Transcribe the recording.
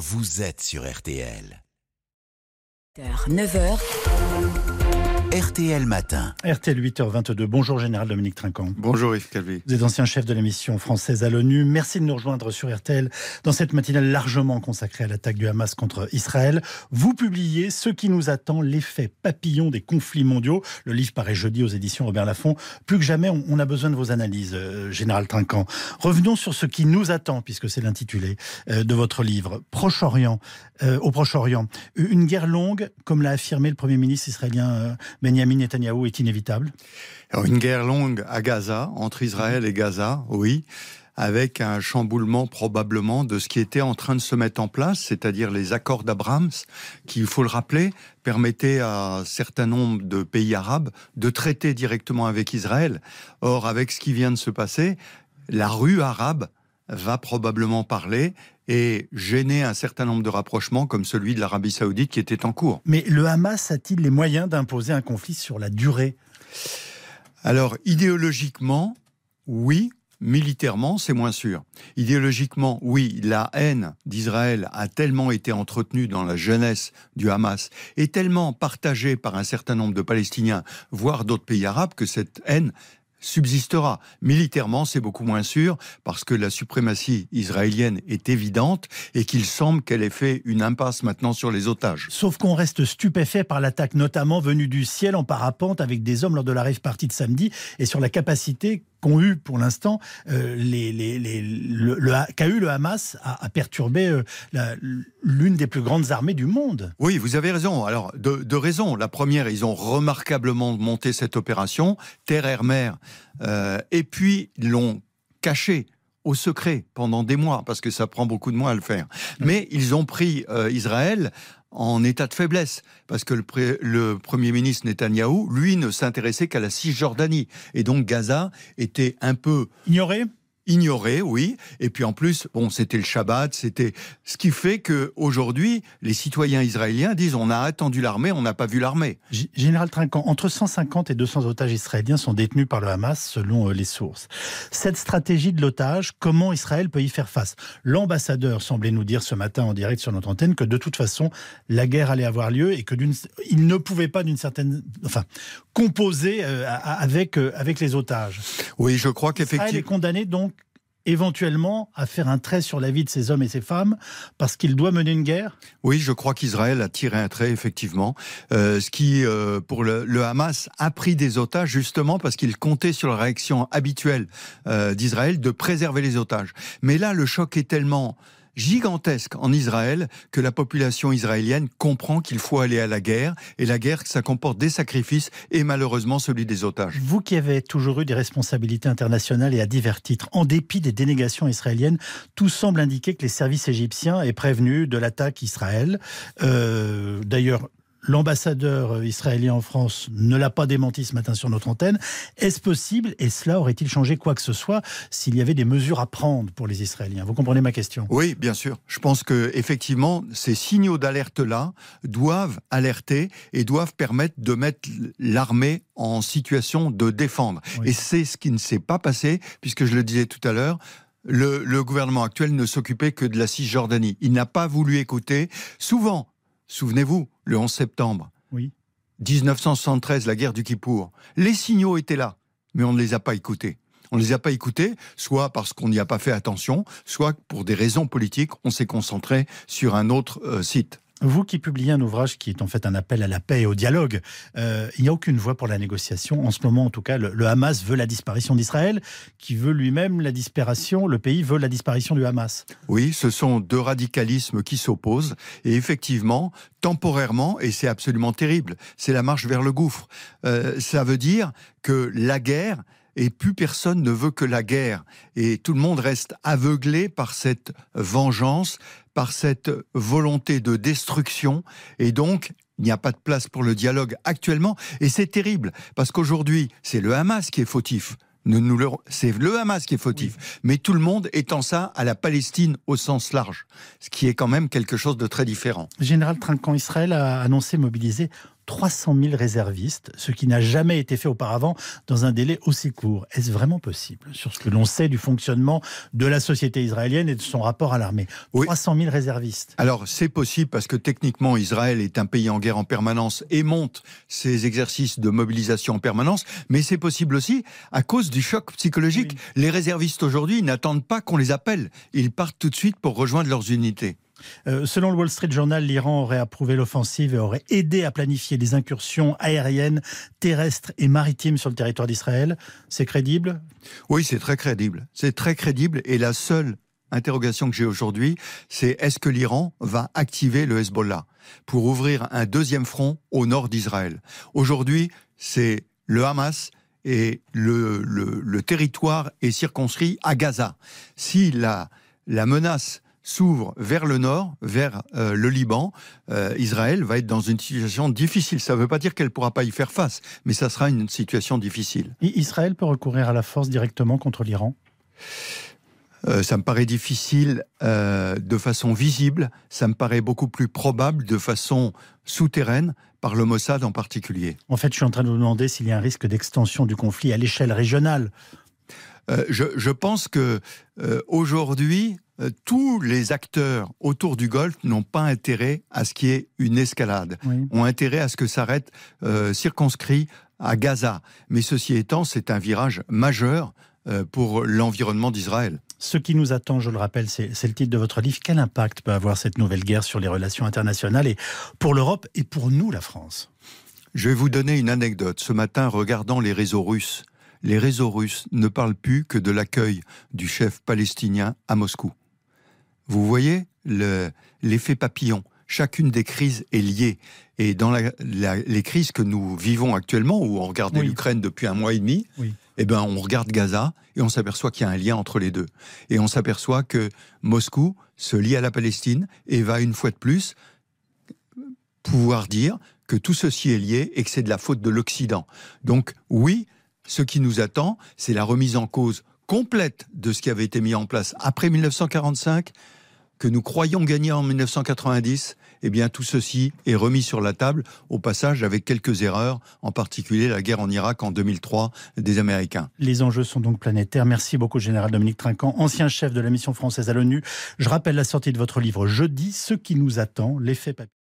vous êtes sur RTL. 9h. RTL Matin. RTL 8h22. Bonjour Général Dominique Trinquant. Bonjour Yves Calvi. Vous êtes ancien chef de la mission française à l'ONU. Merci de nous rejoindre sur RTL dans cette matinale largement consacrée à l'attaque du Hamas contre Israël. Vous publiez Ce qui nous attend, l'effet papillon des conflits mondiaux. Le livre paraît jeudi aux éditions Robert Laffont. Plus que jamais, on a besoin de vos analyses, euh, Général Trinquant. Revenons sur ce qui nous attend, puisque c'est l'intitulé euh, de votre livre. Proche-Orient, euh, au Proche-Orient. Une guerre longue, comme l'a affirmé le Premier ministre israélien Benjamin Netanyahu est inévitable Une guerre longue à Gaza, entre Israël et Gaza, oui, avec un chamboulement probablement de ce qui était en train de se mettre en place, c'est-à-dire les accords d'Abraham, qui, il faut le rappeler, permettaient à un certain nombre de pays arabes de traiter directement avec Israël. Or, avec ce qui vient de se passer, la rue arabe va probablement parler et gêner un certain nombre de rapprochements comme celui de l'Arabie saoudite qui était en cours. Mais le Hamas a-t-il les moyens d'imposer un conflit sur la durée? Alors, idéologiquement, oui. Militairement, c'est moins sûr. Idéologiquement, oui, la haine d'Israël a tellement été entretenue dans la jeunesse du Hamas et tellement partagée par un certain nombre de Palestiniens, voire d'autres pays arabes, que cette haine subsistera. Militairement, c'est beaucoup moins sûr parce que la suprématie israélienne est évidente et qu'il semble qu'elle ait fait une impasse maintenant sur les otages. Sauf qu'on reste stupéfait par l'attaque notamment venue du ciel en parapente avec des hommes lors de la rêve partie de samedi et sur la capacité qu'ont eu pour l'instant euh, les, les, le, qu'a eu le Hamas à, perturber euh, l'une des plus grandes armées du monde. Oui, vous avez raison. Alors de, de raisons. La première, ils ont remarquablement monté cette opération terre-air-mer, euh, et puis l'ont caché au secret pendant des mois, parce que ça prend beaucoup de mois à le faire. Mais ils ont pris Israël en état de faiblesse, parce que le, Premier ministre Netanyahou, lui, ne s'intéressait qu'à la Cisjordanie. Et donc Gaza était un peu... Ignoré? Ignoré, oui. Et puis en plus, bon, c'était le Shabbat, c'était ce qui fait que aujourd'hui, les citoyens israéliens disent on a attendu l'armée, on n'a pas vu l'armée. Général Trinquant, entre 150 et 200 otages israéliens sont détenus par le Hamas selon euh, les sources. Cette stratégie de l'otage, comment Israël peut y faire face? L'ambassadeur semblait nous dire ce matin en direct sur notre antenne que de toute façon, la guerre allait avoir lieu et que il ne pouvait pas d'une certaine, enfin, composer euh, avec euh, avec les otages. Oui, je crois qu'effectivement. Israël est condamné donc éventuellement à faire un trait sur la vie de ces hommes et ces femmes parce qu'il doit mener une guerre? Oui, je crois qu'Israël a tiré un trait, effectivement. Euh, ce qui, euh, pour le, Hamas, a pris des otages justement parce qu'il comptait sur la réaction habituelle euh, d'Israël de préserver les otages. Mais là, le choc est tellement gigantesque en Israël que la population israélienne comprend qu'il faut aller à la guerre et la guerre ça comporte des sacrifices et malheureusement celui des otages. Vous qui avez toujours eu des responsabilités internationales et à divers titres, en dépit des dénégations israéliennes, tout semble indiquer que les services égyptiens aient prévenu de l'attaque Israël. Euh, d'ailleurs, L'ambassadeur israélien en France ne l'a pas démenti ce matin sur notre antenne. Est-ce possible et cela aurait-il changé quoi que ce soit s'il y avait des mesures à prendre pour les Israéliens? Vous comprenez ma question? Oui, bien sûr. Je pense que effectivement, ces signaux d'alerte-là doivent alerter et doivent permettre de mettre l'armée en situation de défendre. Et c'est ce qui ne s'est pas passé, puisque je le disais tout à l'heure, le, le, gouvernement actuel ne s'occupait que de la Cisjordanie. Il n'a pas voulu écouter. Souvent, Souvenez-vous, le 11 septembre. Oui. 1973, la guerre du Kippour. Les signaux étaient là, mais on ne les a pas écoutés. On ne les a pas écoutés, soit parce qu'on n'y a pas fait attention, soit pour des raisons politiques, on s'est concentré sur un autre euh, site. Vous qui publiez un ouvrage qui est en fait un appel à la paix et au dialogue, euh, il n'y a aucune voie pour la négociation. En ce moment, en tout cas, le, Hamas veut la disparition d'Israël, qui veut lui-même la disparition, le pays veut la disparition du Hamas. Oui, ce sont deux radicalismes qui s'opposent. Et effectivement, temporairement, et c'est absolument terrible, c'est la marche vers le gouffre. Euh, ça veut dire que la guerre, et plus personne ne veut que la guerre. Et tout le monde reste aveuglé par cette vengeance, par cette volonté de destruction. Et donc, il n'y a pas de place pour le dialogue actuellement. Et c'est terrible, parce qu'aujourd'hui, c'est le Hamas qui est fautif. C'est le Hamas qui est fautif. Mais tout le monde étend ça à la Palestine au sens large, ce qui est quand même quelque chose de très différent. Général Trinquant, Israël a annoncé mobiliser 300 000 réservistes, ce qui n'a jamais été fait auparavant dans un délai aussi court. Est-ce vraiment possible sur ce que l'on sait du fonctionnement de la société israélienne et de son rapport à l'armée? 300 000 réservistes. Alors c'est possible parce que techniquement Israël est un pays en guerre en permanence et monte ses exercices de mobilisation en permanence, mais c'est possible aussi à cause du choc psychologique. Les réservistes aujourd'hui n'attendent pas qu'on les appelle, ils partent tout de suite pour rejoindre leurs unités. Euh, selon le Wall Street Journal, l'Iran aurait approuvé l'offensive et aurait aidé à planifier des incursions aériennes, terrestres et maritimes sur le territoire d'Israël. C'est crédible? Oui, c'est très crédible. C'est très crédible et la seule interrogation que j'ai aujourd'hui, c'est est-ce que l'Iran va activer le Hezbollah pour ouvrir un deuxième front au nord d'Israël? Aujourd'hui, c'est le Hamas et le, territoire est circonscrit à Gaza. Si la menace s'ouvre vers le nord, vers euh, le Liban, euh, Israël va être dans une situation difficile. Ça ne veut pas dire qu'elle ne pourra pas y faire face, mais ça sera une situation difficile. Israël peut recourir à la force directement contre l'Iran? Euh, ça me paraît difficile de façon visible, ça me paraît beaucoup plus probable de façon souterraine, par le Mossad en particulier. En fait, je suis en train de vous demander s'il y a un risque d'extension du conflit à l'échelle régionale. je, pense que aujourd'hui, euh, tous les acteurs autour du Golfe n'ont pas intérêt à ce qu'il y ait une escalade, ont intérêt à ce que ça euh, circonscrit à Gaza. Mais ceci étant, c'est un virage majeur euh, pour l'environnement d'Israël. Ce qui nous attend, je le rappelle, c'est le titre de votre livre. Quel impact peut avoir cette nouvelle guerre sur les relations internationales et pour l'Europe et pour nous, la France? Je vais vous donner une anecdote. Ce matin, regardant les réseaux russes, les réseaux russes ne parlent plus que de l'accueil du chef palestinien à Moscou. Vous voyez l'effet papillon. Chacune des crises est liée. Et dans les crises que nous vivons actuellement, où on regarde l'Ukraine depuis un mois et demi, eh ben, on regarde Gaza et on s'aperçoit qu'il y a un lien entre les deux. Et on s'aperçoit que Moscou se lie à la Palestine et va une fois de plus pouvoir dire que tout ceci est lié et que c'est de la faute de l'Occident. Donc oui, ce qui nous attend, c'est la remise en cause complète de ce qui avait été mis en place après 1945 que nous croyons gagner en 1990, eh bien tout ceci est remis sur la table, au passage avec quelques erreurs, en particulier la guerre en Irak en 2003 des Américains. Les enjeux sont donc planétaires. Merci beaucoup, Général Dominique Trinquant, ancien chef de la mission française à l'ONU. Je rappelle la sortie de votre livre jeudi, Ce qui nous attend, l'effet papier.